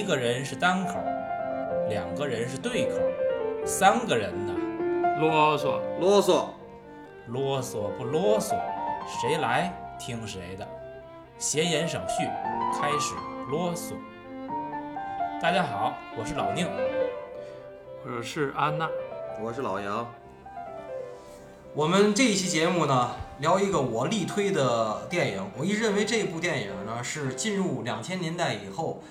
一个人是单口，两个人是对口，三个人呢，啰嗦，啰嗦，啰嗦不啰嗦，谁来听谁的。闲言少叙，开始啰嗦。大家好，我是老宁。我是安娜。我是老杨。我们这一期节目呢，聊一个我力推的电影。我一直认为这部电影呢，是进入两千年代以后，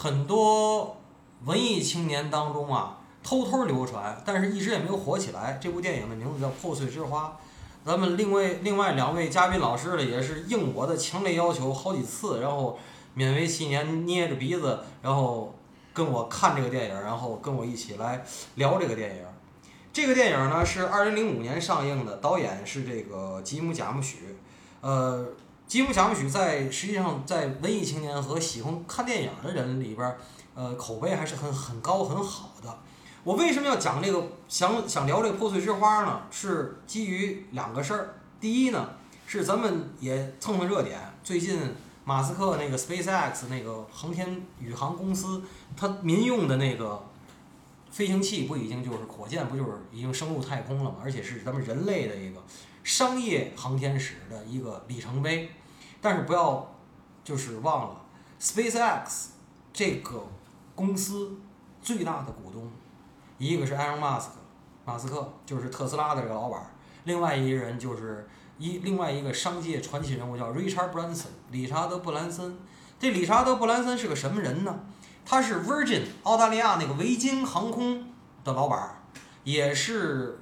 很多文艺青年当中啊，偷偷流传，但是一直也没有火起来。这部电影的名字叫《破碎之花》。咱们另外另外两位嘉宾老师呢，也是应我的强烈要求好几次，然后勉为其难捏着鼻子，然后跟我看这个电影，然后跟我一起来聊这个电影。这个电影呢是二零零五年上映的，导演是这个吉姆·贾木许。呃，吉姆·贾木许在实际上在文艺青年和喜欢看电影的人里边儿，呃，口碑还是很很高很好的。我为什么要讲这个想想聊这个破碎之花呢？是基于两个事儿。第一呢，是咱们也蹭蹭热点，最近马斯克那个 SpaceX 那个航天宇航公司，它民用的那个飞行器不已经就是火箭不就是已经升入太空了吗？而且是咱们人类的一个商业航天史的一个里程碑。但是不要就是忘了 SpaceX 这个公司最大的股东，一个是埃隆·马斯克，马斯克就是特斯拉的这个老板，另外一个人就是一另外一个商界传奇人物叫 Richard Branson，理查德·布兰森。这理查德·布兰森是个什么人呢？他是 Virgin 澳大利亚那个维京航空的老板，也是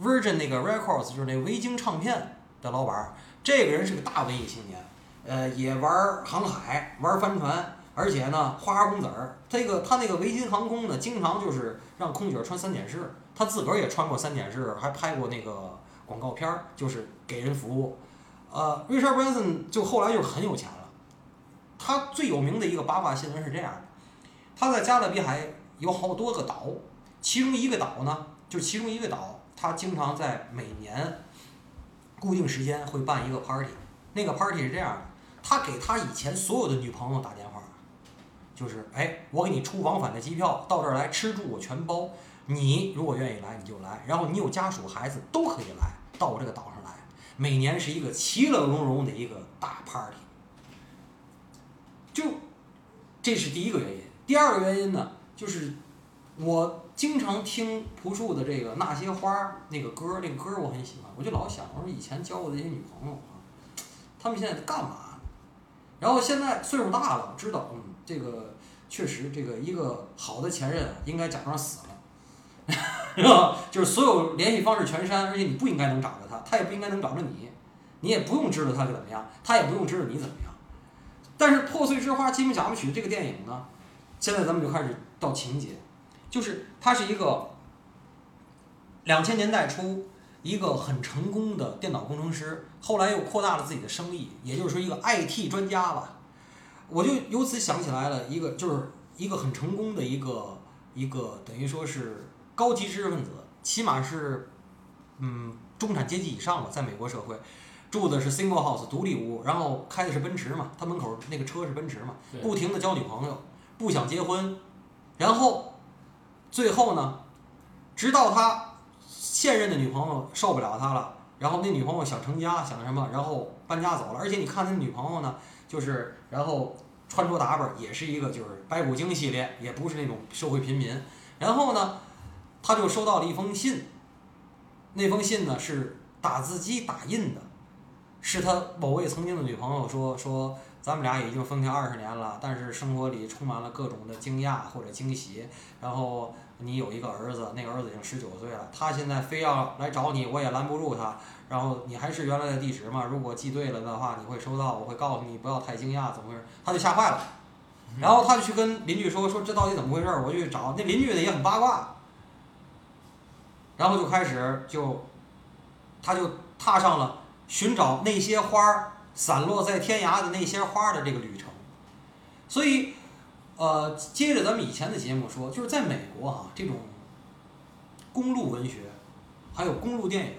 Virgin 那个 Records 就是那维京唱片的老板。这个人是个大文艺青年，呃，也玩航海，玩帆船，而且呢花花公子儿。这个他那个维京航空呢，经常就是让空姐穿三点式，他自个儿也穿过三点式，还拍过那个广告片儿，就是给人服务。呃，Richard Branson 就后来就很有钱了。他最有名的一个八卦新闻是这样：他在加勒比海有好多个岛，其中一个岛呢，就其中一个岛，他经常在每年固定时间会办一个 party。那个 party 是这样的，他给他以前所有的女朋友打电话，就是哎，我给你出往返的机票，到这儿来吃住我全包。你如果愿意来你就来，然后你有家属孩子都可以来到我这个岛上来。每年是一个其乐融融的一个大 party。就这是第一个原因。第二个原因呢，就是我经常听朴树的这个《那些花》那个歌，那个歌我很喜欢，我就老想，我说以前交过的这些女朋友啊，她们现在在干嘛？然后现在岁数大了，知道，嗯，这个确实，这个一个好的前任应该假装死了，是吧？就是所有联系方式全删，而且你不应该能找着他，他也不应该能找着你，你也不用知道他是怎么样，他也不用知道你怎么样。但是《破碎之花》吉姆·贾木许这个电影呢，现在咱们就开始到情节，就是他是一个两千年代初一个很成功的电脑工程师，后来又扩大了自己的生意，也就是说一个 IT 专家吧。我就由此想起来了一个，就是一个很成功的一个一个等于说是高级知识分子，起码是嗯中产阶级以上吧，在美国社会。住的是 single house 独立屋，然后开的是奔驰嘛，他门口那个车是奔驰嘛，不停的交女朋友，不想结婚，然后最后呢，直到他现任的女朋友受不了他了，然后那女朋友想成家，想什么，然后搬家走了，而且你看他女朋友呢，就是然后穿着打扮也是一个就是白骨精系列，也不是那种社会平民，然后呢，他就收到了一封信，那封信呢是打字机打印的。是他某位曾经的女朋友说说，咱们俩已经分开二十年了，但是生活里充满了各种的惊讶或者惊喜。然后你有一个儿子，那个儿子已经十九岁了，他现在非要来找你，我也拦不住他。然后你还是原来的地址吗？如果记对了的话，你会收到，我会告诉你不要太惊讶，怎么回事？他就吓坏了，然后他就去跟邻居说说这到底怎么回事儿？我就去找那邻居呢也很八卦，然后就开始就，他就踏上了。寻找那些花儿散落在天涯的那些花的这个旅程，所以，呃，接着咱们以前的节目说，就是在美国啊、这种公路文学，还有公路电影，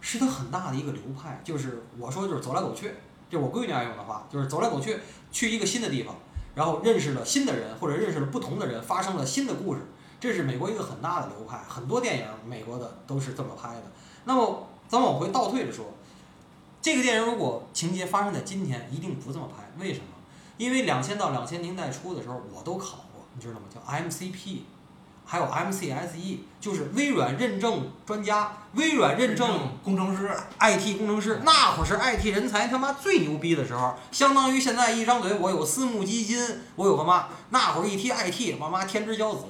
是它很大的一个流派。就是我说就是走来走去，就是我闺女爱用的话，就是走来走去，去一个新的地方，然后认识了新的人，或者认识了不同的人，发生了新的故事。这是美国一个很大的流派，很多电影美国的都是这么拍的。那么咱往回倒退着说，这个电影如果情节发生在今天，一定不这么拍。为什么？因为两千到两千年代初的时候，我都考过，你知道吗？叫 MCP，还有 MCSE，就是微软认证专家、微软认证工程师，IT 工程师。那会儿是 IT 人才他妈最牛逼的时候，相当于现在一张嘴我有私募基金，我有个妈。那会儿一提 IT，我妈天之骄子，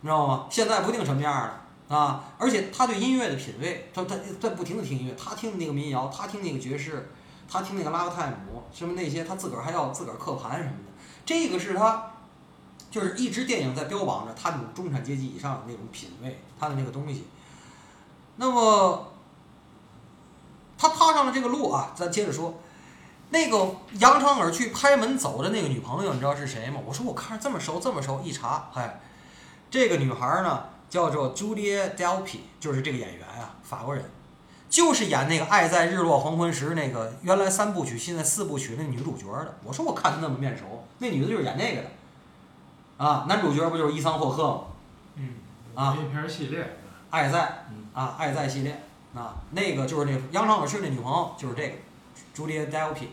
你知道吗？现在不定什么样了。啊，而且他对音乐的品味，他他在不停的听音乐，他听那个民谣，他听那个爵士，他听那个拉格泰姆，什么那些，他自个儿还要自个儿刻盘什么的。这个是他，就是一直电影在标榜着他那种中产阶级以上的那种品味，他的那个东西。那么，他踏上了这个路啊，咱接着说，那个扬长而去拍门走的那个女朋友，你知道是谁吗？我说我看着这么熟，这么熟，一查，嗨，这个女孩呢？叫做 Julia Delpy，就是这个演员啊，法国人，就是演那个《爱在日落黄昏时》那个原来三部曲，现在四部曲那女主角的。我说我看她那么面熟，那女的就是演那个的，啊，男主角不就是伊桑霍克吗？嗯，啊，一片系列，爱在嗯，啊，爱在系列，啊，那个就是那个扬长而去那女朋友，就是这个 Julia Delpy，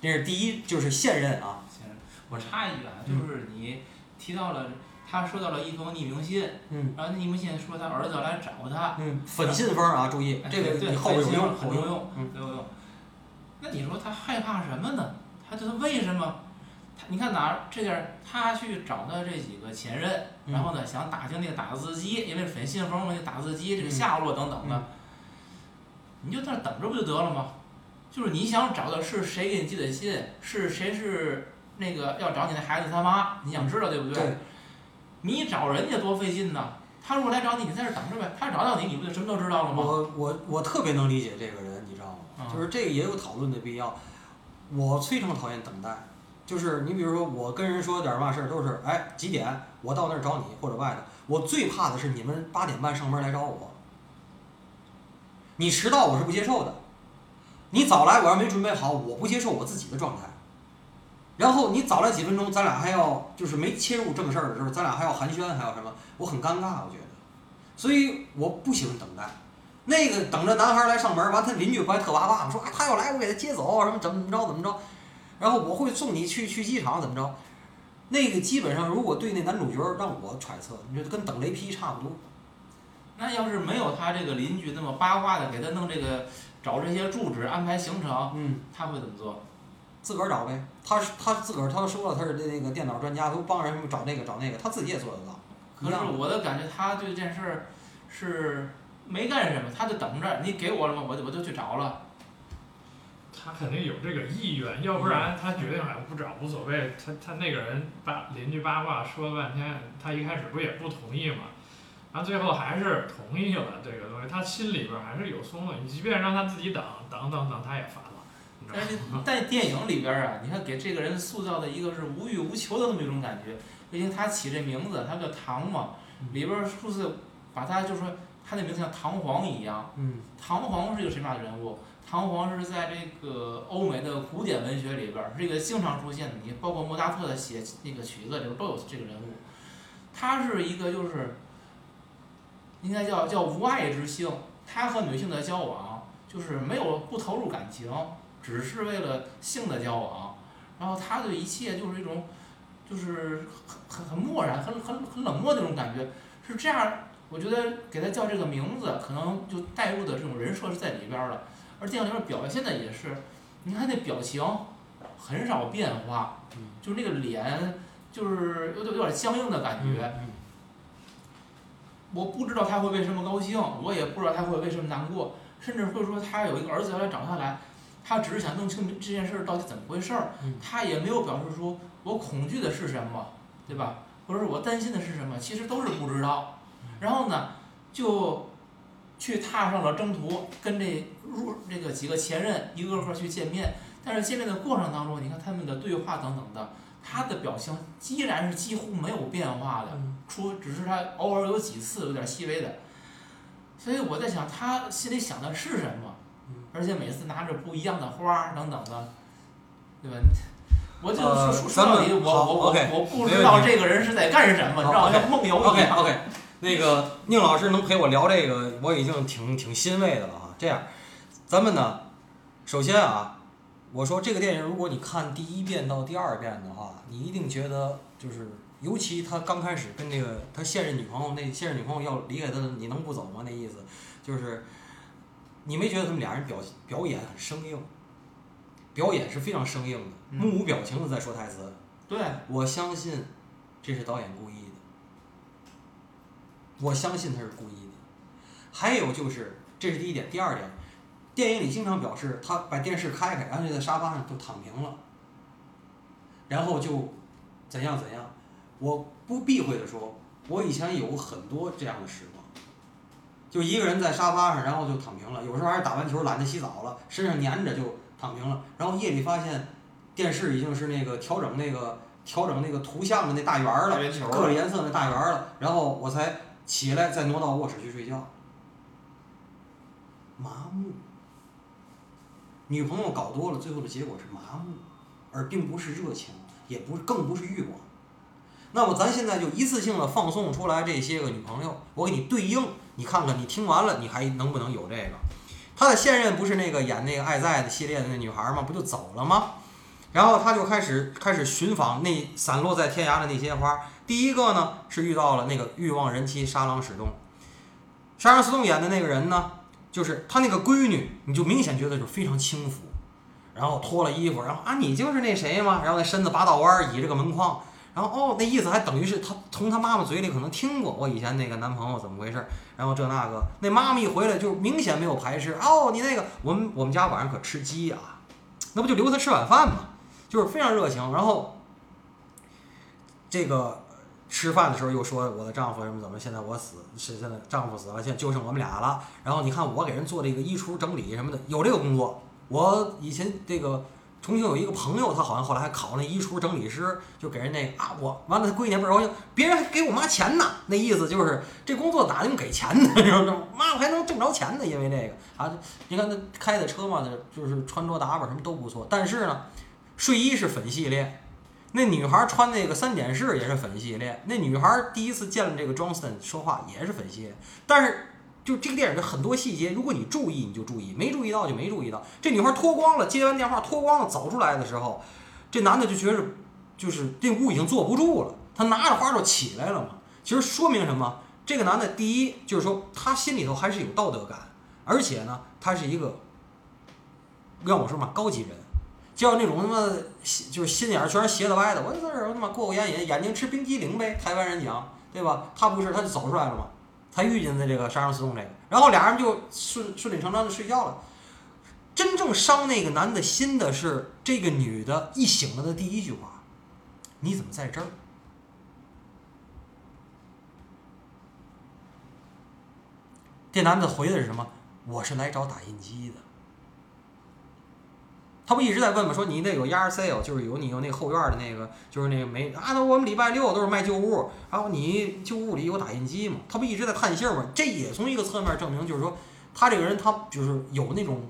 这是第一，就是现任啊，行，我插一句啊，就是你提到了他收到了一封匿名信，嗯然后那匿名信说他儿子要来找他，嗯，粉信封啊，注意这个对你后边有用，很有用，嗯，很有用。那你说他害怕什么呢？他这为什么？他你看哪儿这点儿，他去找的这几个前任，嗯然后呢想打听那个打字机，因为粉信封嘛，那打字机这个下落等等的，嗯你就在那等着不就得了吗？就是你想找的是谁给你寄的信，是谁是那个要找你的孩子他妈，你想知道对不对，你找人家多费劲呐！他如果来找你，你在这等着呗。他找到你，你不就什么都知道了吗？我我我特别能理解这个人，你知道吗？嗯就是这个也有讨论的必要。我非常讨厌等待，就是你比如说我跟人说点儿嘛事儿，都是哎几点我到那儿找你或者外头。我最怕的是你们八点半上班来找我，你迟到我是不接受的，你早来我要没准备好，我不接受我自己的状态。然后你早来几分钟，咱俩还要就是没切入正事儿的时候，咱俩还要寒暄，还要什么？我很尴尬，我觉得，所以我不喜欢等待。那个等着男孩来上门，完他邻居不还特哇哇吗？说啊他要来，我给他接走，什么怎么怎么着怎么着，然后我会送你去去机场怎么着？那个基本上如果对那男主角让我揣测，你觉得跟等雷劈差不多。那要是没有他这个邻居那么八卦的给他弄这个找这些住址、安排行程，嗯，他会怎么做？自个儿找呗。他是他自个儿他都说了他是那个电脑专家，都帮人找那个找那个，他自己也做得到。可是我的感觉，他对这件事儿是没干什么，他就等着你给我了吗？我就我就去找了。他肯定有这个意愿，要不然他决定哎不找无所谓。他他那个人八邻居八卦说了半天，他一开始不也不同意嘛，然后最后还是同意了这个东西，他心里边还是有松的。你即便让他自己等等等等，他也烦但是？在电影里边儿啊，你看给这个人塑造的一个是无欲无求的那么一种感觉。毕竟他起这名字，他叫唐嘛，里边儿数字把他就是说他的名字像唐璜一样。嗯唐璜是一个什么样的人物？唐璜是在这个欧美的古典文学里边儿是一个经常出现的，你包括莫扎特的写那个曲子里边儿都有这个人物。他是一个就是应该叫叫无爱之性，他和女性的交往就是没有不投入感情，只是为了性的交往。然后他对一切就是一种就是很很很漠然、很很很冷漠的那种感觉，是这样。我觉得给他叫这个名字，可能就带入的这种人设是在里边儿了。而电影里面表现的也是，你看那表情很少变化，嗯就是那个脸就是有点有点僵硬的感觉。嗯我不知道他会为什么高兴，我也不知道他会为什么难过，甚至会说他有一个儿子要来找他来，他只是想弄清这件事儿到底怎么回事儿嗯，他也没有表示出我恐惧的是什么，对吧？或者是我担心的是什么，其实都是不知道。然后呢，就去踏上了征途，跟这入这个几个前任一个个去见面。但是见面的过程当中，你看他们的对话等等的，他的表情依然是几乎没有变化的。嗯出只是他偶尔有几次有点细微的，所以我在想他心里想的是什么嗯，而且每次拿着不一样的花儿等等的，对吧？我就呃说说说到底，我我我我不知道这个人是在干什么，你知道吗？梦游一 OK 样。OK，那个宁老师能陪我聊这个，我已经挺挺欣慰的了啊。这样，咱们呢，首先啊，我说这个电影，如果你看第一遍到第二遍的话，你一定觉得就是，尤其他刚开始跟那个他现任女朋友，那现任女朋友要离开他，你能不走吗？那意思就是，你没觉得他们俩人表表演很生硬？表演是非常生硬的，嗯目无表情的在说台词。对，我相信这是导演故意的，我相信他是故意的。还有就是，这是第一点，第二点，电影里经常表示他把电视开开，然后就在沙发上就躺平了，然后就怎样怎样。我不避讳的说，我以前有很多这样的时光，就一个人在沙发上，然后就躺平了。有时候还是打完球懒得洗澡了，身上粘着就躺平了。然后夜里发现电视已经是那个调整那个调整那个图像的那大圆儿了，各个颜色的大圆儿了，然后我才起来，再挪到卧室去睡觉。麻木，女朋友搞多了，最后的结果是麻木，而并不是热情，也不更不是欲望。那么咱现在就一次性的放送出来这些个女朋友，我给你对应，你看看你听完了，你还能不能有这个？他的现任不是那个演那个《爱在》的系列的那女孩吗？不就走了吗？然后他就开始开始寻访那散落在天涯的那些花。第一个呢是遇到了那个欲望人妻沙朗史东，沙朗史东演的那个人呢，就是他那个闺女，你就明显觉得就非常轻浮，然后脱了衣服，然后啊你就是那谁吗？然后那身子八道弯倚着个门框，然后哦那意思还等于是他从他妈妈嘴里可能听过我以前那个男朋友怎么回事儿，然后这那个那妈妈一回来就明显没有排斥哦你那个我们我们家晚上可吃鸡啊，那不就留他吃晚饭吗？就是非常热情，然后这个吃饭的时候又说我的丈夫什么怎么现在我死是现在丈夫死了，现在就剩我们俩了。然后你看我给人做这个衣橱整理什么的，有这个工作。我以前这个重庆有一个朋友，他好像后来还考那衣橱整理师，就给人那啊我完了，他闺女还倍儿高兴，别人还给我妈钱呢。那意思就是这工作哪能给钱呢？你知道吗？妈我还能挣着钱呢，因为这个啊，你看他开的车嘛，就是穿着打扮什么都不错，但是呢。睡衣是粉系列，那女孩穿那个三点式也是粉系列。那女孩第一次见了这个 Johnson 说话也是粉系列，但是就这个电影的很多细节，如果你注意你就注意，没注意到就没注意到。这女孩脱光了，接完电话脱光了走出来的时候，这男的就觉着就是这屋已经坐不住了，他拿着花就起来了嘛。其实说明什么？这个男的第一就是说他心里头还是有道德感，而且呢，他是一个让我说嘛高级人。叫那种他妈就是心眼儿全是斜的歪的，我在这儿他妈过过眼瘾，眼睛吃冰激凌呗，台湾人讲对吧？他不是，他就走出来了嘛，他遇见的这个杀人四洞这个，然后俩人就顺顺理成章的睡觉了。真正伤那个男的心的是这个女的一醒了的第一句话：“你怎么在这儿？”这男的回的是什么？我是来找打印机的。他不一直在问吗？说你那有 yard sale，就是有你有那后院的那个，就是那个没啊？那我们礼拜六都是卖旧物，然后你旧物里有打印机吗？他不一直在探信吗？这也从一个侧面证明，就是说他这个人他就是有那种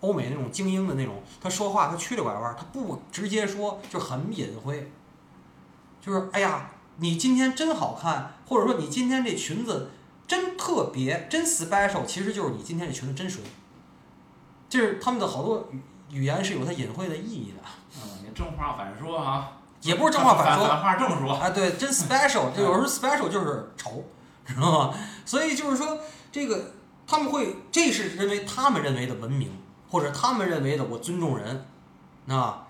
欧美那种精英的那种，他说话他曲里拐弯，他不直接说，就很隐晦。就是哎呀，你今天真好看，或者说你今天这裙子真特别，真 special，其实就是你今天这裙子真水。就是他们的好多语语言是有它隐晦的意义的，嗯，你正话反说哈，也不是正话反说，反话正说。啊，对，真 special，就有时候 special 就是丑，知道吗？所以就是说，这个他们会，这是认为他们认为的文明，或者他们认为的我尊重人，啊，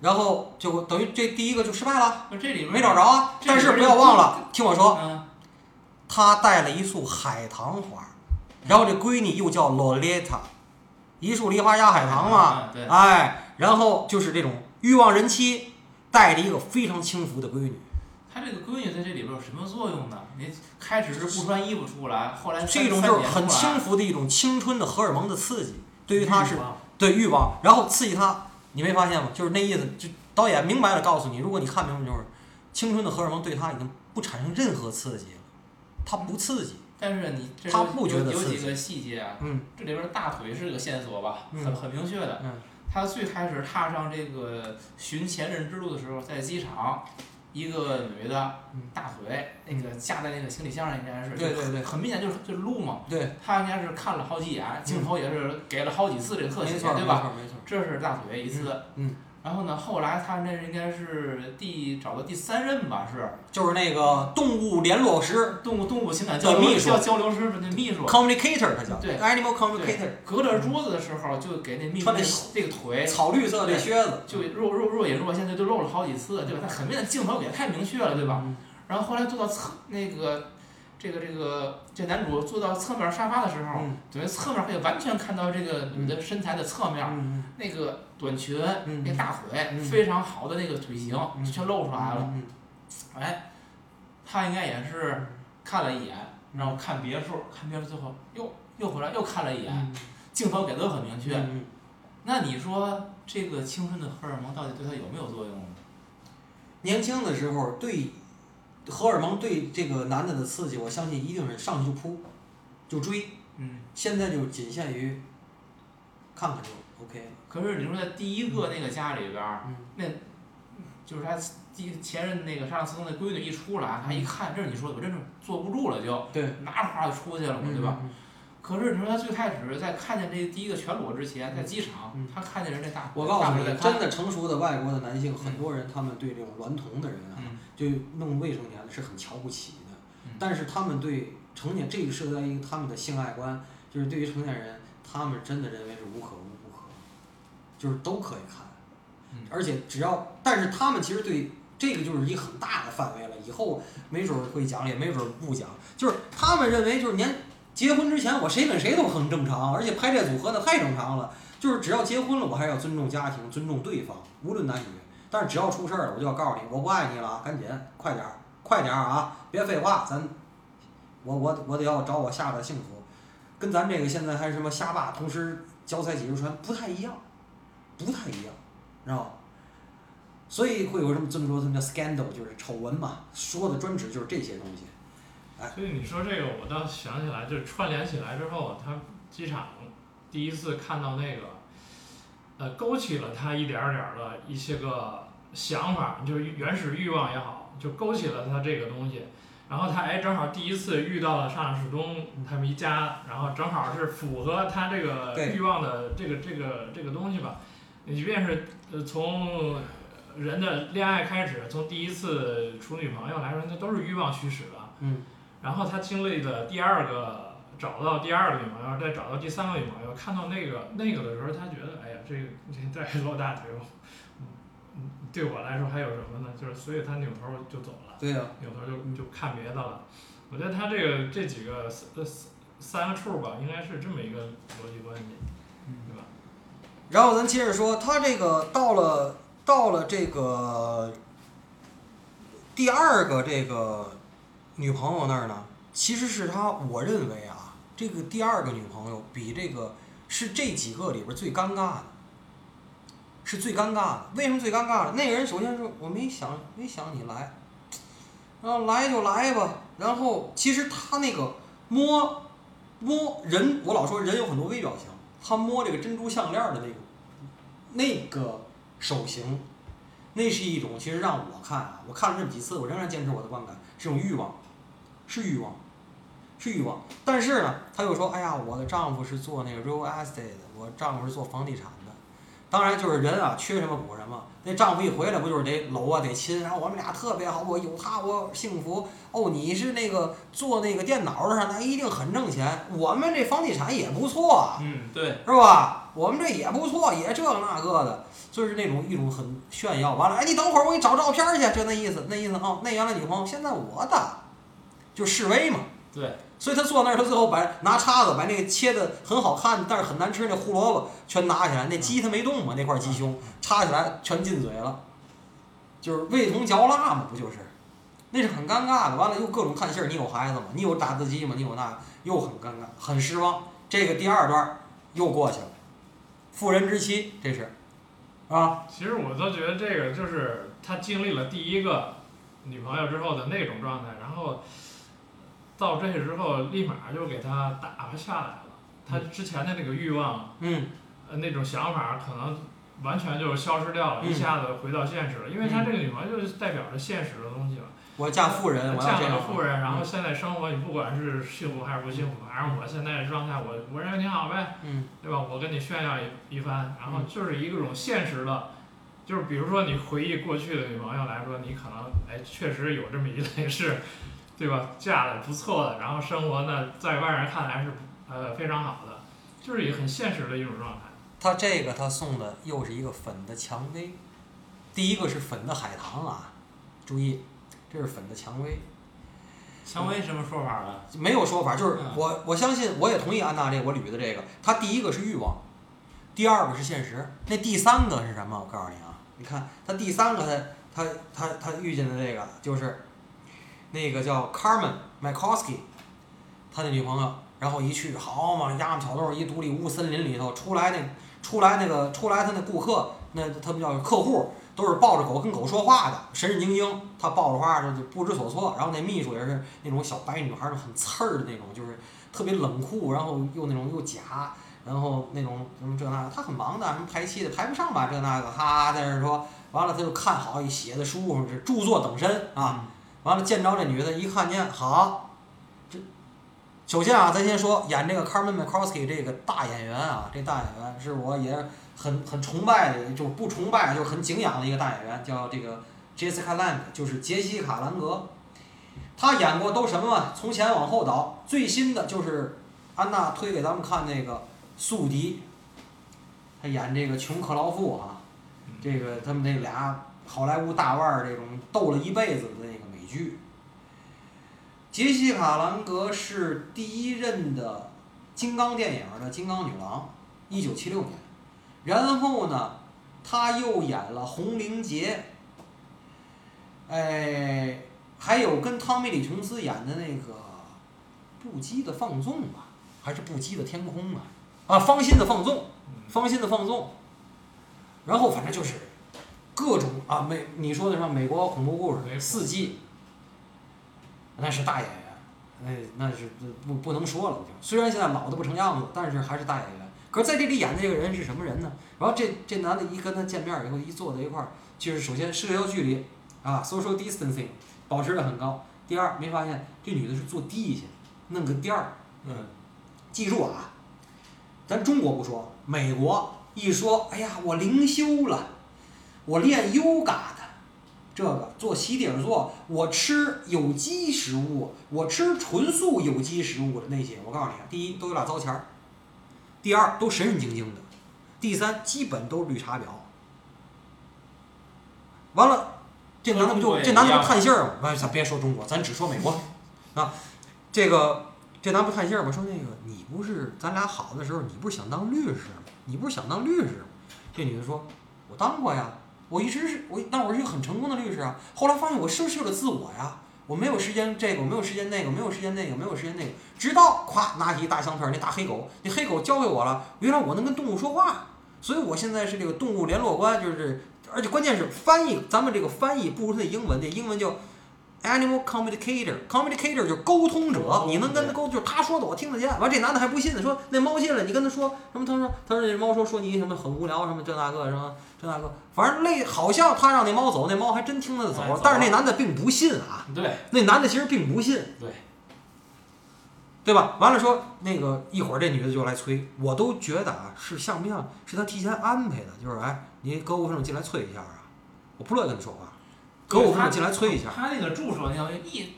然后就等于这第一个就失败了，这里边没找着啊。但是不要忘了，听我说，嗯，他带了一束海棠花，然后这闺女又叫 Lolita，一树梨花压海棠嘛，哎，然后就是这种欲望人妻带着一个非常轻浮的闺女，他这个闺女在这里边有什么作用呢？你开始是不穿衣服出来，后来这种就是很轻浮的一种青春的荷尔蒙的刺激，对于他是对欲望，然后刺激他，你没发现吗？就是那意思，就导演明白了告诉你，如果你看明白就是青春的荷尔蒙对他已经不产生任何刺激了，他不刺激，但是你这有他不觉得有有几个细节啊，嗯这里边大腿是个线索吧，嗯很很明确的。嗯他最开始踏上这个寻前任之路的时候，在机场，一个女的嗯大腿那个架在那个行李箱上，应该是对对对很明显就是就是路嘛。对，他应该是看了好几眼，镜头也是给了好几次这个特写，对吧？没错，没错。这是大腿一次。嗯。然后呢，后来他那应该是第找到第三任吧，是就是那个动物联络师动物动物情感交流的秘书交交流师那秘书。communicator，他叫对 animal communicator，，隔着桌子的时候就给那秘书穿那个腿草绿色的靴子，就若若若隐若现，就就露了好几次，对吧？他很明显镜头给的太明确了，对吧？嗯？然后后来坐到侧那个这个这个这男主坐到侧面沙发的时候，嗯等于侧面可以完全看到这个女的身材的侧面，嗯那个短裙、嗯那大腿、嗯非常好的那个腿型、嗯全露出来了。嗯哎，他应该也是看了一眼，然后看别处，看别处最后又又回来又看了一眼，嗯镜头给的很明确。嗯那你说这个青春的荷尔蒙到底对他有没有作用呢？年轻的时候对荷尔蒙对这个男的的刺激，我相信一定是上去就扑，就追。嗯。现在就仅限于看看就 OK。可是你说在第一个那个家里边儿，嗯那，就是他第前任那个沙朗斯通那闺女一出来，他一看，这是你说的，我真是坐不住了就，对，拿着花就出去了嘛，对吧？嗯？可是你说他最开始在看见这第一个全裸之前，在机场嗯，他看见人这大，我告诉你真的成熟的外国的男性，很多人他们对这种娈童的人啊，嗯就弄未成年的是很瞧不起的嗯。但是他们对成年，这个涉及到一个他们的性爱观，就是对于成年人，他们真的认为是无可无就是都可以看。嗯而且只要，但是他们其实对这个就是一个很大的范围了，以后没准儿会讲，也没准儿不讲。就是他们认为，就是年结婚之前，我谁跟谁都很正常，而且拍这组合的太正常了。就是只要结婚了，我还要尊重家庭，尊重对方，无论男女。但是只要出事儿了，我就要告诉你，我不爱你了，赶紧快点儿，快点儿啊，别废话，咱我我我得要找我下边的幸福，跟咱这个现在还什么瞎霸，同时脚踩几只船不太一样，不太一样，知道吧？所以会有什么这么说，他们叫 scandal，就是丑闻嘛，说的专指就是这些东西。所以你说这个，我倒想起来，就是串联起来之后，他机场第一次看到那个，呃，勾起了他一点点的一些个想法，就是原始欲望也好，就勾起了他这个东西。然后他哎，正好第一次遇到了上世东他们一家，然后正好是符合他这个欲望的这个这个这个东西吧。你即便是呃从人的恋爱开始，从第一次处女朋友来说，那都是欲望驱使的。嗯然后他经历的第二个找到第二个女朋友，再找到第三个女朋友，看到那个那个的时候，他觉得，哎呀，这个这再露大腿，嗯嗯，对我来说还有什么呢？就是所以他扭头就走了，对呀、扭头就就看别的了。我觉得他这个这几个三三三个处吧，应该是这么一个逻辑关系？然后咱接着说，他这个到了到了这个第二个这个女朋友那儿呢，其实是他，我认为啊，这个第二个女朋友比这个是这几个里边最尴尬的，是最尴尬的。为什么最尴尬的？那个人首先说我没想没想你来，然后来就来吧。然后其实他那个摸摸人，我老说人有很多微表情，他摸这个珍珠项链的那个那个手型，那是一种其实让我看啊，我看了这么几次，我仍然坚持我的观感，是种欲望，是欲望，是欲望。但是呢，他又说，哎呀，我的丈夫是做那个 real estate 的，我丈夫是做房地产的。当然就是人啊，缺什么补什么。那丈夫一回来不就是得搂啊，得亲，然后我们俩特别好，我有他我幸福。哦，你是那个做那个电脑的上，那一定很挣钱。我们这房地产也不错啊。嗯，对，是吧？我们这也不错，也这个那个的，就是那种一种很炫耀。完了，哎，你等会儿我给你找照片去，就那意思，那意思啊、那原来女朋友，现在我的，就示威嘛。对，所以他坐那儿，他最后把拿叉子把那个切的很好看但是很难吃那胡萝卜全拿起来，那鸡它没动嘛，那块鸡胸插起来全进嘴了，就是味同嚼蜡嘛，不就是？那是很尴尬的。完了又各种看信儿，你有孩子吗？你有打字机吗？你有那又很尴尬，很失望。这个第二段又过去了，妇人之妻，这是啊，其实我都觉得这个就是他经历了第一个女朋友之后的那种状态，然后到这之后立马就给他打发下来了。他之前的那个欲望，嗯呃，那种想法可能完全就消失掉了，嗯一下子回到现实了，因为他这个女朋友就是代表着现实的东西嘛。我嫁富人，我嫁富人，然后嗯现在生活，你不管是幸福还是不幸福，反正我现在的状态，我我认为挺好呗，嗯对吧？我跟你炫耀一一番，然后就是一种现实的，就是比如说你回忆过去的女朋友来说，你可能哎确实有这么一类是，对吧？嫁的不错的，然后生活呢在外人看来是呃非常好的，就是一个很现实的一种状态。他这个他送的又是一个粉的蔷薇，第一个是粉的海棠啊，注意，这是粉的蔷薇，蔷薇什么说法了？没有说法，就是嗯我我相信，我也同意安娜这个我捋的这个，他第一个是欲望，第二个是现实，那第三个是什么？我告诉你啊，你看他第三个他他他他遇见的这个就是那个叫 Carmen Makowski，他的女朋友，然后一去好嘛，丫们小豆一独立屋森林里头出来那出来那个出来他那顾客那他们叫客户。都是抱着狗跟狗说话的，神神经经。他抱着花就不知所措。然后那秘书也是那种小白女孩儿，很刺儿的那种，就是特别冷酷，然后又那种又假，然后那种什么这那个，他很忙的，什么排期的排不上吧，这那个，哈在那说，完了他就看好一写的书是著作等身啊，完了见着这女的一看见好，这首先啊，咱先说演这个 Carmen Makowski 这个大演员啊，这大演员是我也很很崇拜的，就不崇拜就很敬仰的一个大演员，叫这个 Jessica Lange，就是杰西卡兰格。她演过都什么？从前往后倒，最新的就是安娜推给咱们看那个《宿敌》，她演这个琼克劳夫啊，这个他们那俩好莱坞大腕儿这种斗了一辈子的那个美剧。杰西卡兰格是第一任的金刚电影的金刚女郎，一九七六年。然后呢，她又演了《红灵节》，哎，还有跟汤米·李·琼斯演的那个《不羁的放纵》吧，还是《不羁的天空》啊？啊，芳心的放纵，芳心的放纵。然后反正就是各种啊美，你说的什么美国恐怖故事、四季，那是大演员，哎，那是不不能说了，虽然现在老的不成样子，但是还是大演员。可是在这里演的这个人是什么人呢？然后这这男的一跟他见面以后，一坐在一块儿，就是首先社交距离啊，social distancing 保持的很高。第二，没发现这女的是坐地下，弄个垫儿。嗯，记住啊，咱中国不说，美国一说，哎呀，我灵修了，我练 yoga 的，这个做席顶做，我吃有机食物，我吃纯素有机食物的那些，我告诉你啊，第一都有俩糟钱儿，第二都神神经经的，第三基本都是绿茶婊。完了，这男的不就这男的不叹信儿吗？哎，咱别说中国，咱只说美国啊，这个。这男不叹气儿吗？说那个你不是咱俩好的时候，你不是想当律师吗？你不是想当律师吗？这女的说，我当过呀，我一直是我，那我是一个很成功的律师啊。后来发现我失去了自我呀，我没有时间这个，我没有时间那个，没有时间那个，没有时间那个。直到咵拿起一大香片儿，那大黑狗，那黑狗交给我了，原来我能跟动物说话，所以我现在是这个动物联络官，就是而且关键是翻译，咱们这个翻译不如那英文，那英文叫。Animal communicator，communicator 就是沟通者，你能跟他沟，就是他说的我听得见。完，这男的还不信呢，说那猫进来，你跟他说什么？他说，他说那猫说说你什么很无聊，什么这那个什么这那个，反正类好像他让那猫走，那猫还真听他的走了。但是那男的并不信啊，对，那男的其实并不信，对，对吧？完了说那个一会儿这女的就来催，我都觉得啊，是像不像是他提前安排的，就是哎，你隔五分钟进来催一下啊，我不乐意跟你说话。隔五分钟进来催一下，他那个助手，你看一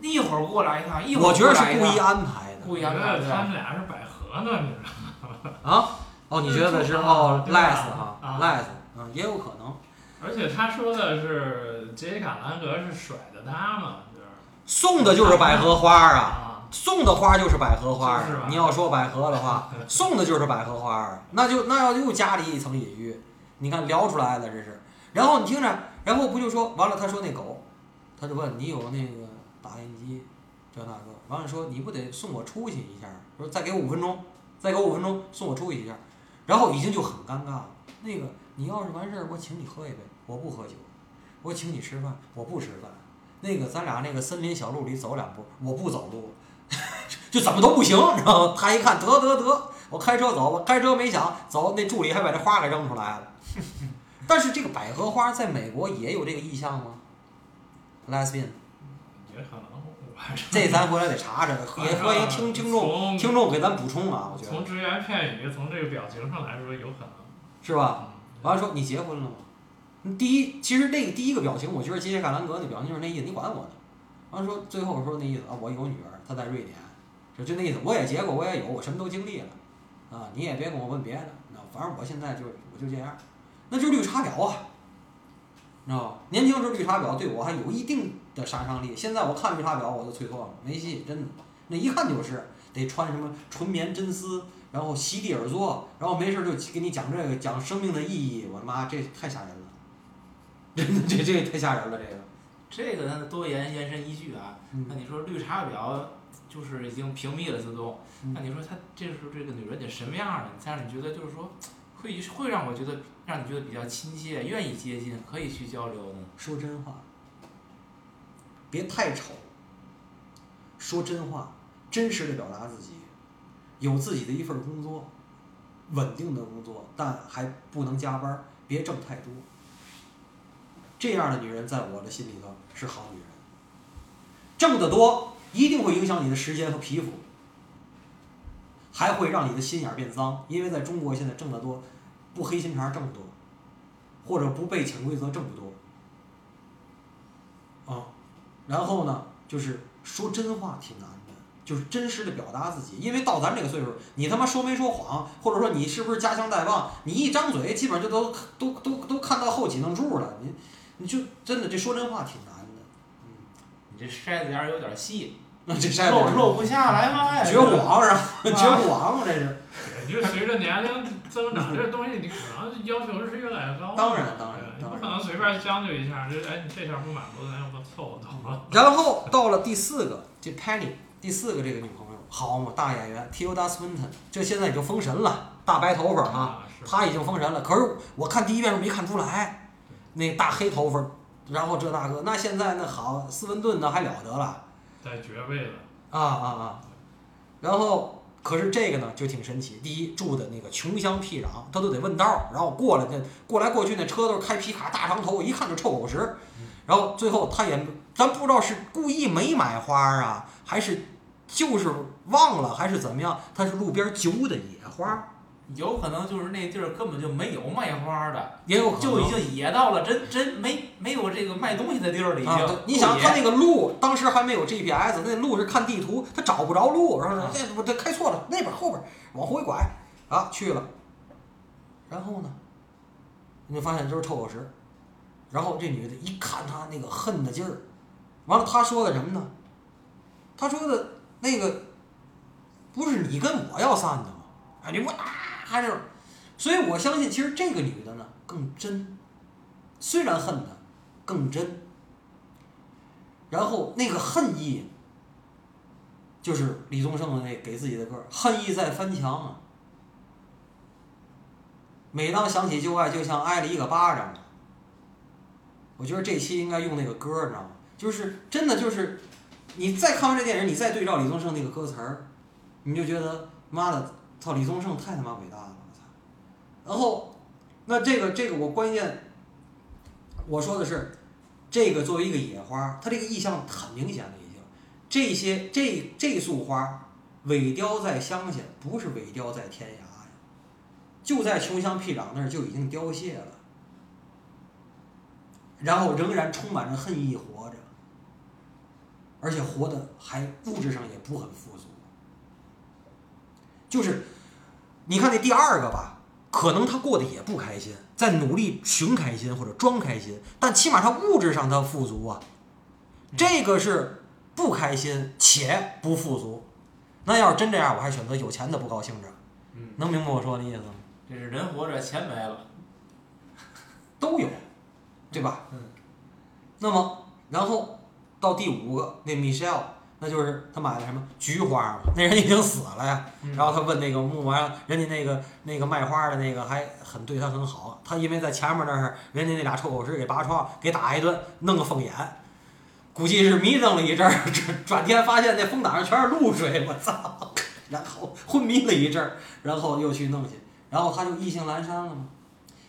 一会儿过来一趟，一会儿我觉得是故意过来一趟安排的。故意安排的。他们俩是百合呢，你知道吗？啊？哦，你觉得是啊哦对吧，less 哈啊，less，嗯，也有可能。而且他说的是杰西卡兰格是甩的他嘛，就是送的就是百合花啊，啊，送的花就是百合花就是吧。你要说百合的话，送的就是百合花，那就那要又加了一层隐喻。你看聊出来了，这是。然后你听着，然后不就说完了？他说那狗，他就问你有那个打印机，这那个。完了说你不得送我出去一下？说再给我五分钟，再给我五分钟，送我出去一下。然后已经就很尴尬了。那个你要是完事儿，我请你喝一杯，我不喝酒；我请你吃饭，我不吃饭。那个咱俩那个森林小路里走两步，我不走路，就怎么都不行，你知道吗？他一看，得得得，我开车走，我开车没想走，那助理还把这花给扔出来了。但是这个百合花在美国也有这个意向吗？Lesbian，也可能，我还是这咱回来得查查，也欢迎听听众从听众给咱补充啊，我觉得从只言片语，从这个表情上来说，有可能。是吧？嗯完了说你结婚了吗？你第一，其实那个第一个表情，我觉得杰西卡兰格那表情就是那意思，你管我呢。完了说最后说那意思啊，我有女儿，她在瑞典，就就那意思，我也结过，我也有，我什么都经历了，啊，你也别跟我问别的，那反正我现在就我就这样，那就是绿茶婊啊，你知道吧？年轻时候绿茶婊对我还有一定的杀伤力，现在我看绿茶婊我就退缩了，没戏，真的，那一看就是得穿什么纯棉真丝。然后席地而坐，然后没事就给你讲这个，讲生命的意义。我的妈，这太吓人了，真的，这这太吓人了，这个。这个呢多延延伸一句啊，嗯那你说绿茶婊就是已经屏蔽了自动，嗯那你说她这时候这个女人得什么样呢？才让你觉得就是说会会让我觉得让你觉得比较亲切，愿意接近，可以去交流呢？说真话，别太丑。说真话，真实的表达自己，有自己的一份工作，稳定的工作，但还不能加班儿，别挣太多。这样的女人在我的心里头是好女人。挣得多一定会影响你的时间和皮肤，还会让你的心眼儿变脏，因为在中国现在挣得多，不黑心肠儿挣不多，或者不背潜规则挣不多。啊，然后呢，就是说真话挺难的，就是真实的表达自己。因为到咱这个岁数，你他妈说没说谎，或者说你是不是夹枪带棒，你一张嘴，基本上就都都都都看到后脊梁柱了。你你就真的这说真话挺难的。嗯，你这筛子眼儿有点细，那这筛子露露不下来嘛？哎绝网是吧？绝不网这是。对，就随着年龄增长，这东西你可能要求是越来越高。当然当然你不可能随便将就一下，这哎你这下不满足，咱要不凑合凑合。然后到了第四个，这 Penny 第四个这个女朋友好嘛，大演员 Tilda Swinton，这现在已经封神了，大白头发啊。啊，是。他已经封神了，可是我看第一遍时候没看出来，那大黑头发，然后这大哥，那现在那好斯文顿那还了得了在爵位了，啊啊啊！然后可是这个呢就挺神奇，第一住的那个穷乡僻壤，他都得问道儿，然后过来那过来过去那车都是开皮卡大长头，一看就臭狗屎，然后最后他也咱不知道是故意没买花啊，还是就是忘了还是怎么样，他是路边揪的野花，有可能就是那地儿根本就没有卖花的，也有可能就已经野到了真真没没有这个卖东西的地儿了，已经。你想他那个路，当时还没有 GPS，那路是看地图，他找不着路，然后说啊哎，我这开错了，那边后边往回拐，啊，去了，然后呢，你就发现就是臭狗屎，然后这女的一看他那个恨的劲儿，完了他说的什么呢？他说的那个不是你跟我要散的吗？啊，你我他就，所以我相信其实这个女的呢更真，虽然恨他，更真。然后那个恨意，就是李宗盛的那给自己的歌儿，恨意在翻墙啊。每当想起旧爱，就像挨了一个巴掌。我觉得这期应该用那个歌儿，你知道吗？就是真的就是，你再看完这电影，你再对照李宗盛那个歌词儿，你就觉得妈的，操，李宗盛太他妈伟大了，我操！然后，那这个这个我关键，我说的是，这个作为一个野花，它这个意象很明显了已经。这些这这束花萎凋在乡下，不是萎凋在天涯呀，就在穷乡僻壤那儿就已经凋谢了，然后仍然充满着恨意活着，而且活得还物质上也不很富足。就是，你看那第二个吧，可能他过得也不开心，在努力寻开心或者装开心，但起码他物质上他富足啊。这个是不开心且不富足。那要是真这样，我还选择有钱的不高兴着。嗯，能明白我说的意思吗？这是人活着钱没了，都有，对吧？嗯。那么，然后到第五个，那 Michelle，那就是他买的什么菊花嘛？那人已经死了呀。嗯然后他问那个牧完，人家那个那个卖花的那个还很对他很好。他因为在前面那儿，人家那俩臭狗屎给拔窗，给打一顿，弄个凤眼，估计是迷瞪了一阵儿，转转天发现那风挡上全是露水，我操！然后昏迷了一阵儿，然后又去弄去，然后他就意兴阑珊了嘛。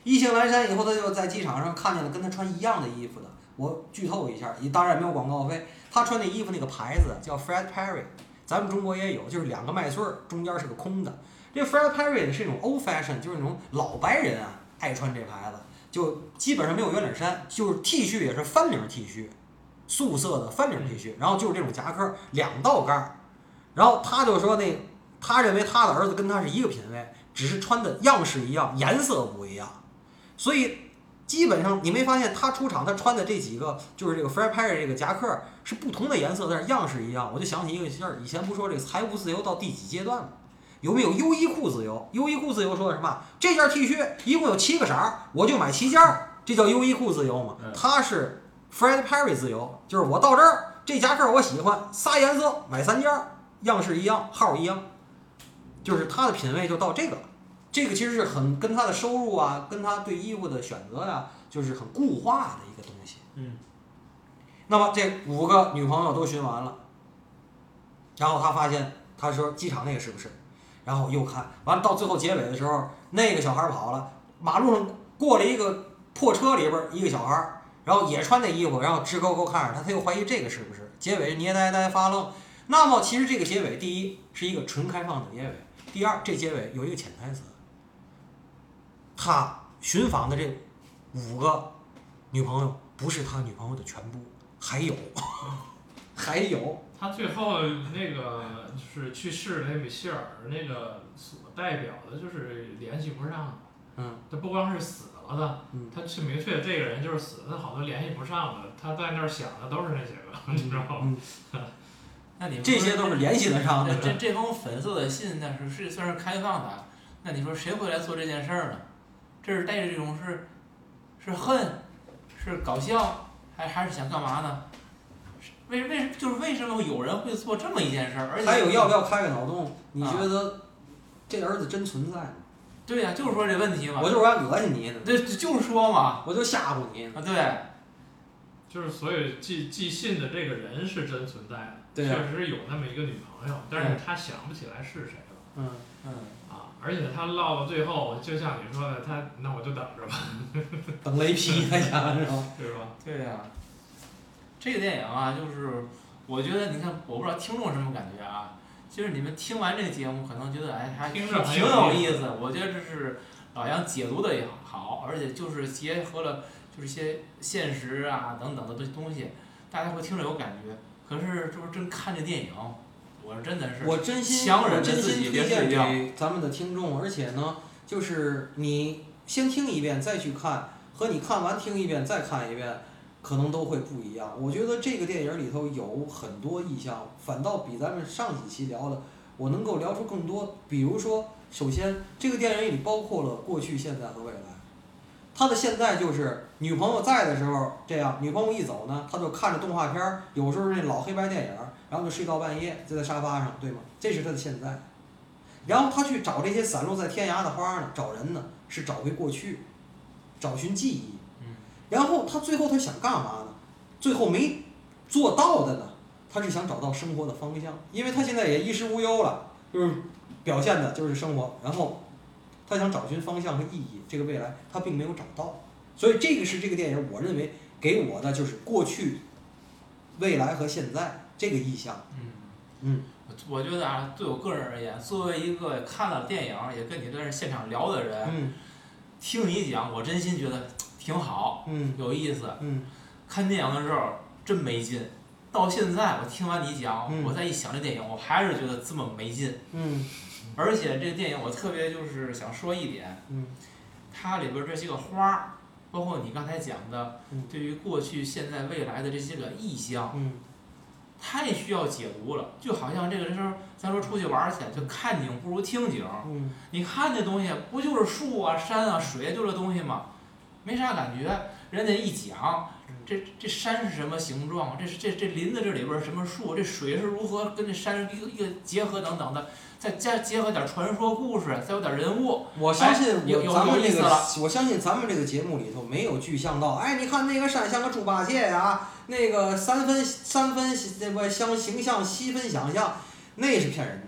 意兴阑珊以后，他就在机场上看见了跟他穿一样的衣服的。我剧透一下，也当然没有广告费。他穿那衣服那个牌子叫 Fred Perry，咱们中国也有，就是两个麦穗儿，中间是个空的。这 Fred Perry 是一种 old fashion，就是那种老白人啊爱穿这牌子，就基本上没有圆领衫，就是 T 恤也是翻领 T 恤，素色的翻领 T 恤，然后就是这种夹克两道杠儿。然后他就说那他认为他的儿子跟他是一个品位，只是穿的样式一样，颜色不一样，所以。基本上你没发现他出场，他穿的这几个就是这个 Fred Perry 这个夹克是不同的颜色，但是样式一样。我就想起一个事儿，以前不说这个财务自由到第几阶段吗？有没有优衣库自由？优衣库自由说的什么？这件 T 恤一共有七个色儿，我就买七件儿，这叫优衣库自由嘛？他是 Fred Perry 自由，就是我到这儿这夹克我喜欢，仨颜色买三件儿，样式一样，号一样，就是他的品味就到这个。这个其实是很跟他的收入啊，跟他对衣服的选择呀、就是很固化的一个东西。嗯。那么这五个女朋友都寻完了，然后他发现，他说机场那个是不是？然后又看完了，到最后结尾的时候，那个小孩跑了，马路上过了一个破车里边一个小孩，然后也穿那衣服，然后直勾勾看着他，他又怀疑这个是不是？结尾捏呆呆发愣。那么其实这个结尾，第一是一个纯开放的结尾，第二这结尾有一个潜台词。他寻访的这五个女朋友不是他女朋友的全部，还有，还有。他最后那个就是去世的那米歇尔那个所代表的就是联系不上，嗯，他不光是死了的，嗯，他去明确这个人就是死的，好多联系不上的，他在那儿想的都是那些个，你知道吗？嗯 那你们这些都是联系得上的。这这封粉色的信，那是是算是开放的，那你说谁会来做这件事儿呢？这是带着这种是，是恨，是搞笑，还还是想干嘛呢？为为就是为什么有人会做这么一件事儿？而且还有要不要开个脑洞？你觉得这儿子真存在吗？对呀、就是说这问题嘛。我就是来恶心你的，对，就是说嘛。我就吓唬你。啊，对，就是所以寄寄信的这个人是真存在的，对啊确实有那么一个女朋友，但是他想不起来是谁了。嗯嗯，啊，而且他唠到最后，就像你说的，他那我就等着吧，等雷劈他家是 吧？对吧？对呀、这个电影啊，就是我觉得你看，我不知道听众什么感觉啊。就是你们听完这个节目，可能觉得哎还挺听着挺有意思有意思。我觉得这是老杨解读的也好，而且就是结合了就是一些现实啊等等的东东西，大家会听着有感觉。可是这不真看这电影，我真的是我真心，我真心推荐。给咱们的听众，而且呢，就是你先听一遍再去看，和你看完听一遍再看一遍，可能都会不一样。我觉得这个电影里头有很多意象，反倒比咱们上几期聊的，我能够聊出更多。比如说，首先这个电影里包括了过去、现在和未来。他的现在就是女朋友在的时候这样，女朋友一走呢，他就看着动画片儿，有时候那老黑白电影儿，然后就睡到半夜，就在沙发上，对吗？这是他的现在。然后他去找这些散落在天涯的花呢，找人呢，是找回过去，找寻记忆。嗯。然后他最后他想干嘛呢？最后没做到的呢，他是想找到生活的方向，因为他现在也衣食无忧了，就是表现的就是生活。然后他想找寻方向和意义，这个未来他并没有找到，所以这个是这个电影我认为给我的就是过去、未来和现在这个意象。嗯。嗯。我觉得啊，对我个人而言，作为一个看了电影也跟你在这现场聊的人，嗯听你讲，我真心觉得挺好，嗯有意思。嗯看电影的时候真没劲，到现在我听完你讲，嗯我再一想这电影，我还是觉得这么没劲。嗯而且这个电影我特别就是想说一点，嗯它里边这些个花儿，包括你刚才讲的嗯，对于过去、现在、未来的这些个意象，嗯太需要解读了。就好像这个人生，咱说出去玩儿去，就看景不如听景。嗯你看这东西不就是树啊、山啊、水啊，就这东西吗？没啥感觉。人家一讲，这这山是什么形状？这是这这林子这里边儿什么树？这水是如何跟这山一个一个结合等等的，再加结合点儿传说故事，再有点儿人物。我相信我咱们这个我相信咱们这个节目里头没有具象到，哎，你看那个山像个猪八戒呀，那个三分三分那个相形象七分想象，那是骗人的。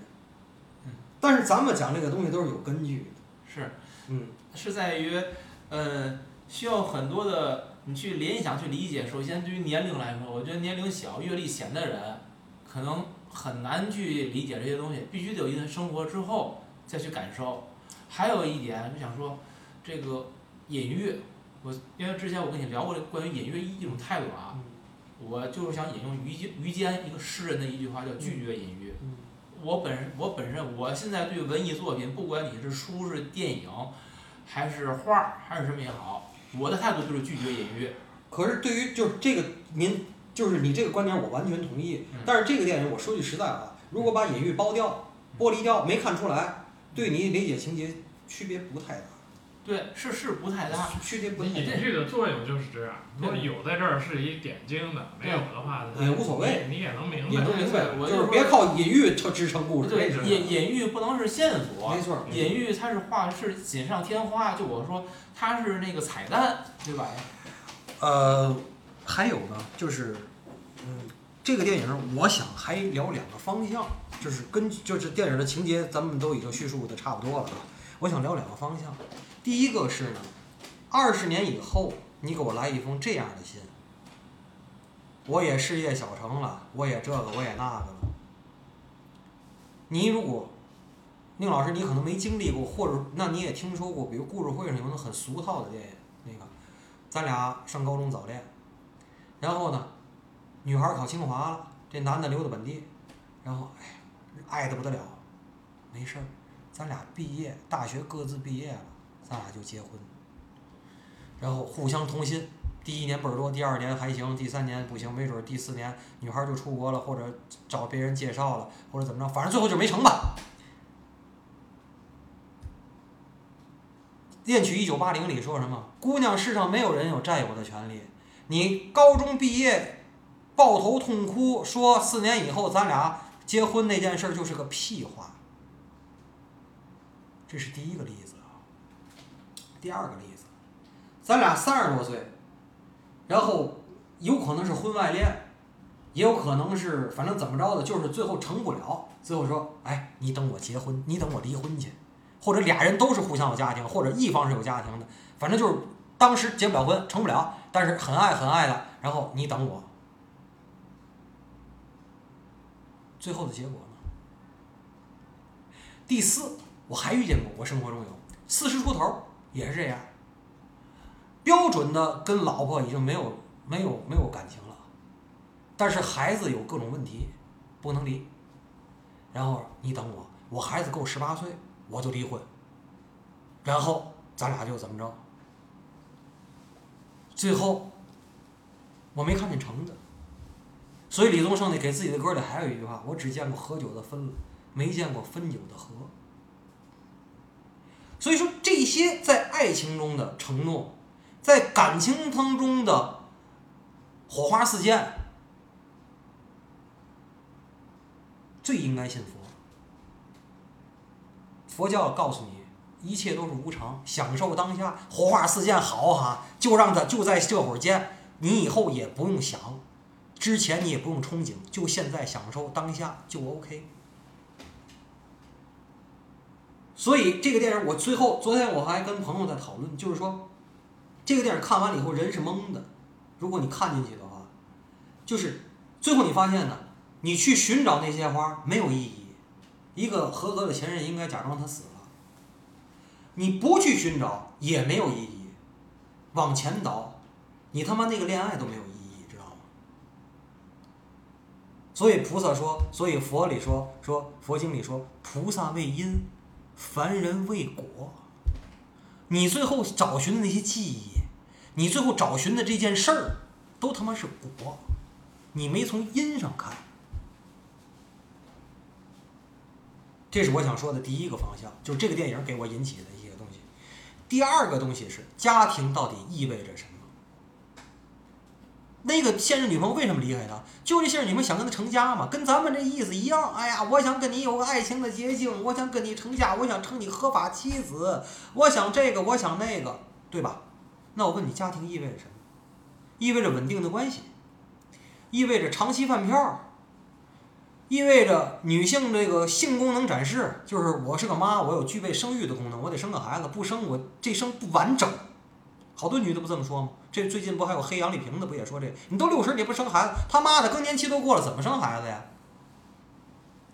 但是咱们讲这个东西都是有根据的。是嗯，是在于，呃，需要很多的你去联想去理解。首先，对于年龄来说，我觉得年龄小、阅历浅的人，可能很难去理解这些东西，必须得有一段生活之后再去感受。还有一点，就想说，这个隐喻，我因为之前我跟你聊过关于隐喻一种态度啊，嗯我就是想引用于坚于坚一个诗人的一句话，叫拒绝隐喻。嗯我本身我本身我现在对文艺作品，不管你是书是电影，还是画儿还是什么也好，我的态度就是拒绝隐喻。可是对于就是这个您就是你这个观点，我完全同意。嗯但是这个电影，我说句实在话，如果把隐喻剥掉、剥离掉，没看出来，对你理解情节区别不太大，对，是是不太大。区别不太隐大。喻的作用就是这样，如果有在这儿是一点睛的，没有的话，也无所谓你你也能明也白。能明白，我就是别靠隐喻支支撑故事。对隐隐喻不能是线索没，错，隐喻它是画是锦上添花。就我说它是那个彩蛋，对吧？呃，还有呢，就是，嗯，这个电影我想还聊两个方向，就是根据就是电影的情节，咱们都已经叙述的差不多了啊。我想聊两个方向，第一个是呢，二十年以后你给我来一封这样的信，我也事业小成了，我也这个我也那个了。你如果宁老师，你可能没经历过，或者那你也听说过，比如故事会上有那很俗套的电影，那个。咱俩上高中早恋，然后呢，女孩考清华了，这男的留在本地，然后哎，爱的不得了，没事儿，咱俩毕业，大学各自毕业了，咱俩就结婚，然后互相同心，第一年倍儿多，第二年还行，第三年不行，没准第四年女孩就出国了，或者找别人介绍了，或者怎么着，反正最后就没成吧。《恋曲一九八零》里说什么？姑娘，世上没有人有占有的权利。你高中毕业，抱头痛哭，说四年以后咱俩结婚那件事就是个屁话。这是第一个例子。第二个例子，咱俩三十多岁，然后有可能是婚外恋，也有可能是反正怎么着的，就是最后成不了。最后说，哎，你等我结婚，你等我离婚去。或者俩人都是互相有家庭，或者一方是有家庭的，反正就是当时结不了婚，成不了，但是很爱很爱的，然后你等我，最后的结果呢？第四，我还遇见过，我生活中有四十出头也是这样，标准的跟老婆已经没有没有没有感情了，但是孩子有各种问题，不能离，然后你等我，我孩子够十八岁。我就离婚，然后咱俩就怎么着？最后我没看见成的，所以李宗盛那给自己的歌里还有一句话：我只见过喝酒的分了，没见过分酒的喝。所以说，这些在爱情中的承诺，在感情当中的火花四溅，最应该信佛。佛教告诉你，一切都是无常，享受当下，火花四溅好哈，就让它就在这会儿间，你以后也不用想，之前你也不用憧憬，就现在享受当下就 OK。所以这个电影，我最后昨天我还跟朋友在讨论，就是说，这个电影看完了以后人是懵的，如果你看进去的话，就是最后你发现呢，你去寻找那些花没有意义。一个合格的前任应该假装他死了，你不去寻找也没有意义，往前倒，你他妈那个恋爱都没有意义，知道吗？所以菩萨说，所以佛里说说佛经里说，菩萨为因，凡人为果。你最后找寻的那些记忆，你最后找寻的这件事儿，都他妈是果，你没从因上看。这是我想说的第一个方向，就是这个电影给我引起的一些东西。第二个东西是家庭到底意味着什么？那个现任女朋友为什么离开他？就这现任女朋友想跟他成家嘛，跟咱们这意思一样。哎呀，我想跟你有个爱情的结晶，我想跟你成家，我想成你合法妻子，我想这个，我想那个，对吧？那我问你，家庭意味着什么？意味着稳定的关系，意味着长期饭票，意味着女性这个性功能展示，就是我是个妈，我有具备生育的功能，我得生个孩子，不生我这生不完整。好多女的不这么说吗？这最近不还有黑杨丽萍的不也说这？你都六十你不生孩子，他妈的更年期都过了，怎么生孩子呀？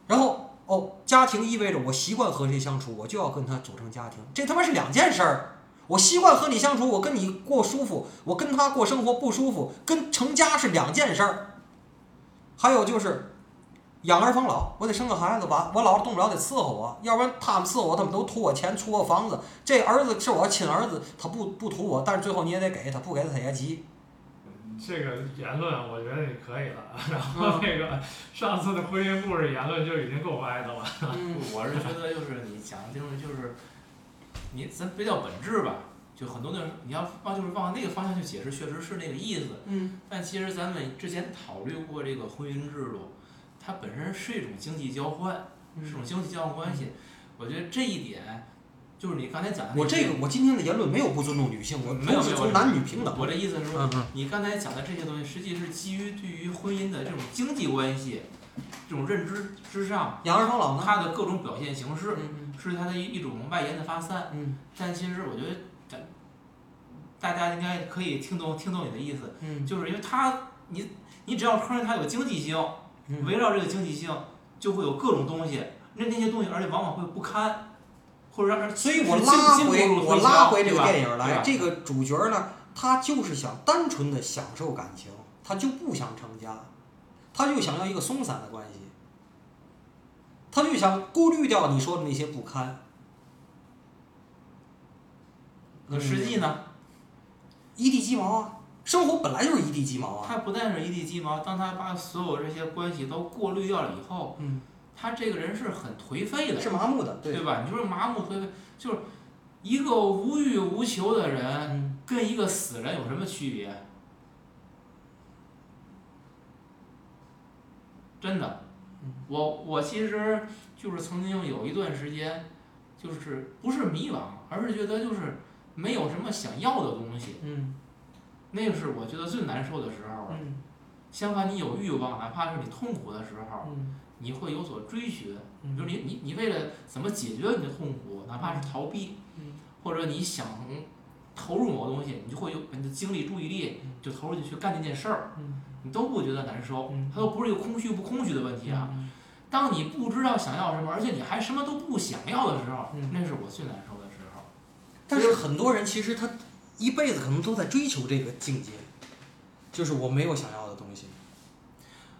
然后哦，家庭意味着我习惯和谁相处，我就要跟他组成家庭，这他妈是两件事儿。我习惯和你相处，我跟你过舒服，我跟他过生活不舒服，跟成家是两件事儿。还有就是养儿防老，我得生个孩子吧，我老了动不了得伺候我，要不然他们伺候我，他们都图我钱，图我房子。这儿子是我亲儿子，他不不图我，但是最后你也得给他，不给他他也急。这个言论我觉得也可以了。然后那个上次的婚姻故事言论就已经够歪的了。嗯我是觉得就是你讲的这种就是，你咱别叫本质吧，就很多那你要往就是往那个方向去解释，确实是那个意思。嗯但其实咱们之前讨论过这个婚姻制度，它本身是一种经济交换，是一种经济交换关系。我觉得这一点，就是你刚才讲的我这个我今天的言论没有不尊重女性，我没有没有男女平等。我这意思是说，你刚才讲的这些东西，实际是基于对于婚姻的这种经济关系这种认知之上，养儿防老呢？它的各种表现形式，嗯是它的一一种外延的发散。嗯但其实我觉得，咱大家应该可以听懂听懂你的意思，嗯就是因为它你你只要承认它有经济性，嗯围绕这个经济性就会有各种东西，那那些东西而且往往会不堪，或者让人所以我拉回我拉回这个电影来，这个主角呢，他就是想单纯的享受感情，他就不想成家，他就想要一个松散的关系，他就想过滤掉你说的那些不堪。那实际呢，一地鸡毛啊，生活本来就是一地鸡毛啊。他不但是一地鸡毛，当他把所有这些关系都过滤掉了以后，嗯，他这个人是很颓废的，是麻木的，对。对吧？你说麻木颓废，就是一个无欲无求的人嗯跟一个死人有什么区别？真的嗯，我我其实就是曾经有一段时间，就是不是迷茫，而是觉得就是没有什么想要的东西，嗯那个是我觉得最难受的时候。嗯相反，你有欲望，哪怕是你痛苦的时候，嗯你会有所追寻。嗯比如你你你为了怎么解决你的痛苦，哪怕是逃避，嗯或者你想投入某个东西，你就会有你的精力、注意力嗯就投入进去干那件事儿，嗯你都不觉得难受嗯。它都不是一个空虚不空虚的问题啊。嗯当你不知道想要什么，而且你还什么都不想要的时候嗯，那是我最难受的时候。但是很多人其实他一辈子可能都在追求这个境界，就是我没有想要的东西。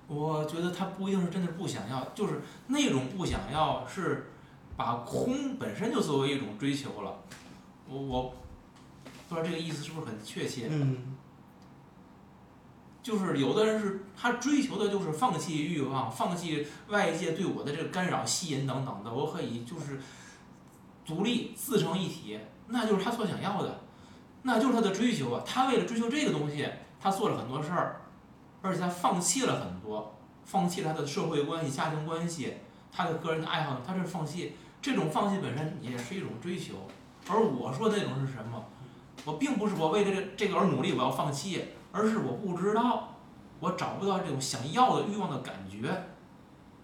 我觉得他不一定是真的不想要，就是那种不想要是把空本身就作为一种追求了。我我不知道这个意思是不是很确切。嗯就是有的人是他追求的就是放弃欲望，放弃外界对我的这个干扰、吸引等等的，我可以就是独立自成一体，那就是他所想要的，那就是他的追求啊。他为了追求这个东西，他做了很多事儿，而且他放弃了很多，放弃了他的社会关系、家庭关系，他的个人的爱好，他是放弃。这种放弃本身也是一种追求，而我说的那种是什么？我并不是我为了这这个而努力，我要放弃。而是我不知道，我找不到这种想要的欲望的感觉，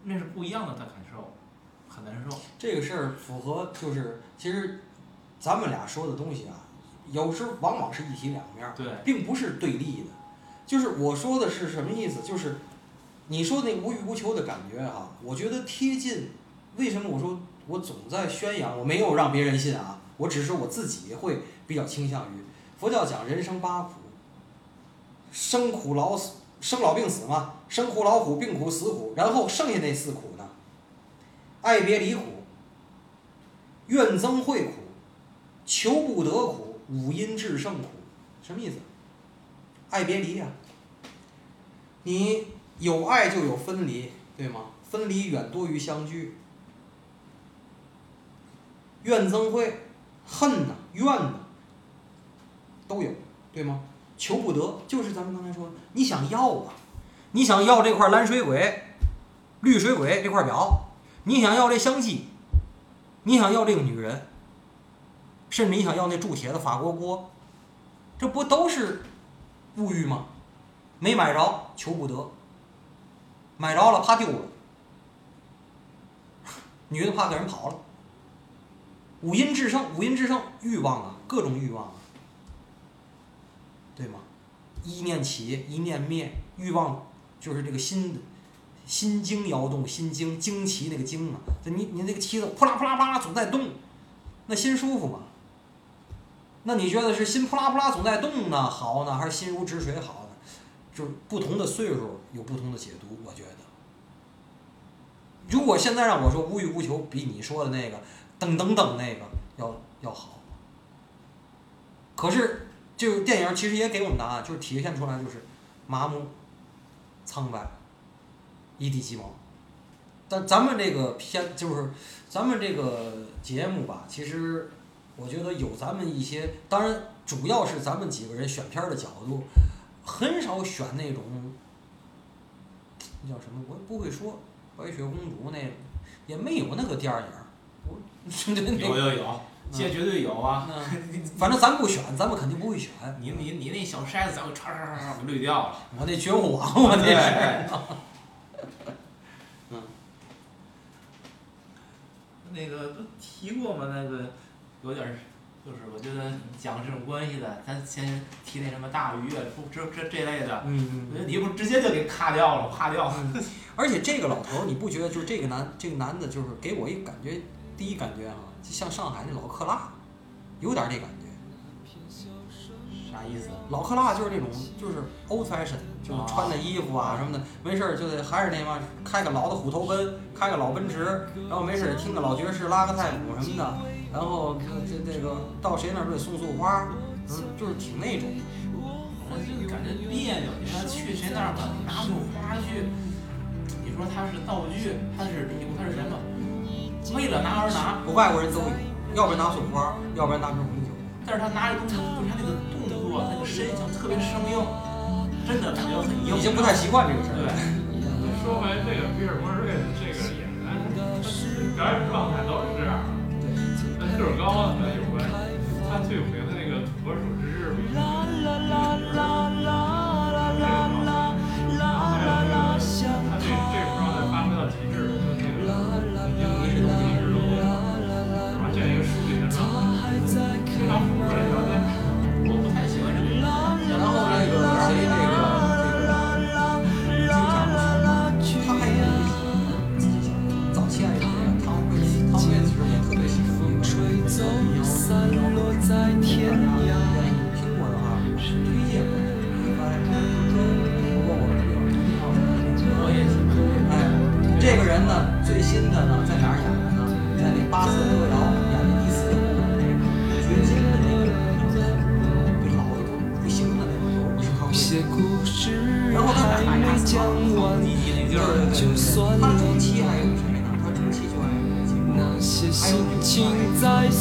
那是不一样的的感受，很难受。这个事儿符合，就是其实咱们俩说的东西啊，有时往往是一体两面儿，对，并不是对立的。就是我说的是什么意思？就是你说那无欲无求的感觉哈、我觉得贴近。为什么我说我总在宣扬？我没有让别人信啊，我只是我自己会比较倾向于佛教讲人生八苦，生苦老死，生老病死嘛，生苦老苦病苦死苦，然后剩下那四苦呢，爱别离苦，怨憎会苦，求不得苦，五阴炽盛苦，什么意思？爱别离呀、你有爱就有分离，对吗？分离远多于相聚。怨憎会，恨呐、怨呐、都有，对吗？求不得，就是咱们刚才说的，你想要啊，你想要这块蓝水鬼、绿水鬼这块表，你想要这相机，你想要这个女人，甚至你想要那铸铁的法国锅，这不都是物欲吗？没买着，求不得；买着了，怕丢了，女的怕跟人跑了。五阴炽盛，五阴炽盛，欲望啊，各种欲望啊，对吗？一念起，一念灭，欲望就是这个心，心经摇动，心经惊奇那个惊啊，这你你那个旗子扑啦扑啦啪啦总在动，那心舒服吗？那你觉得是心扑啦扑啦总在动呢好呢，还是心如止水好呢？就不同的岁数有不同的解读，我觉得。如果现在让我说无欲无求，比你说的那个噔噔噔那个要要好。可是，就是电影其实也给我们答案，就是体现出来就是麻木、苍白、一地鸡毛。但咱们这个片就是咱们这个节目吧，其实我觉得有咱们一些，当然主要是咱们几个人选片儿的角度，很少选那种那叫什么，我也不会说。白雪公主那也没有那个电影儿，我 有有有，这绝对有啊！反正咱不选，咱们肯定不会选。你你你那小筛子咱们唰唰唰唰给滤掉了。我那绝户王，我那是。嗯。那个都提过吗？那个有点儿，就是我觉得讲这种关系的，咱先提那什么大鱼啊，不这这这类的。嗯嗯。我觉得你不直接就给咔掉了，咔掉。而且这个老头儿，你不觉得就是这个男这个男的，就是给我一感觉，第一感觉啊，就像上海那老克拉，有点儿这感觉。啥意思？老克拉就是那种，就是 old fashion，就是穿的衣服啊什么的，没事儿就得还是那嘛，开个老的虎头奔，开个老奔驰，然后没事儿听个老爵士，拉个太鼓什么的，然后这这个到谁那儿都得送束花，嗯，就是挺那种。我就感觉别扭，你说去谁那儿吧，拿束花去。你说他是道具，他是礼物，他是什么？为了拿而拿。外国人都有，要不然拿束花，要不然拿瓶红酒。但是他拿着东西，就是他那个动作，那个身形特别生硬，真的感觉很硬。已经不太习惯这个事儿。对。说回这个比尔·莫瑞的这个演员，表演状态都是。高的有关。他最有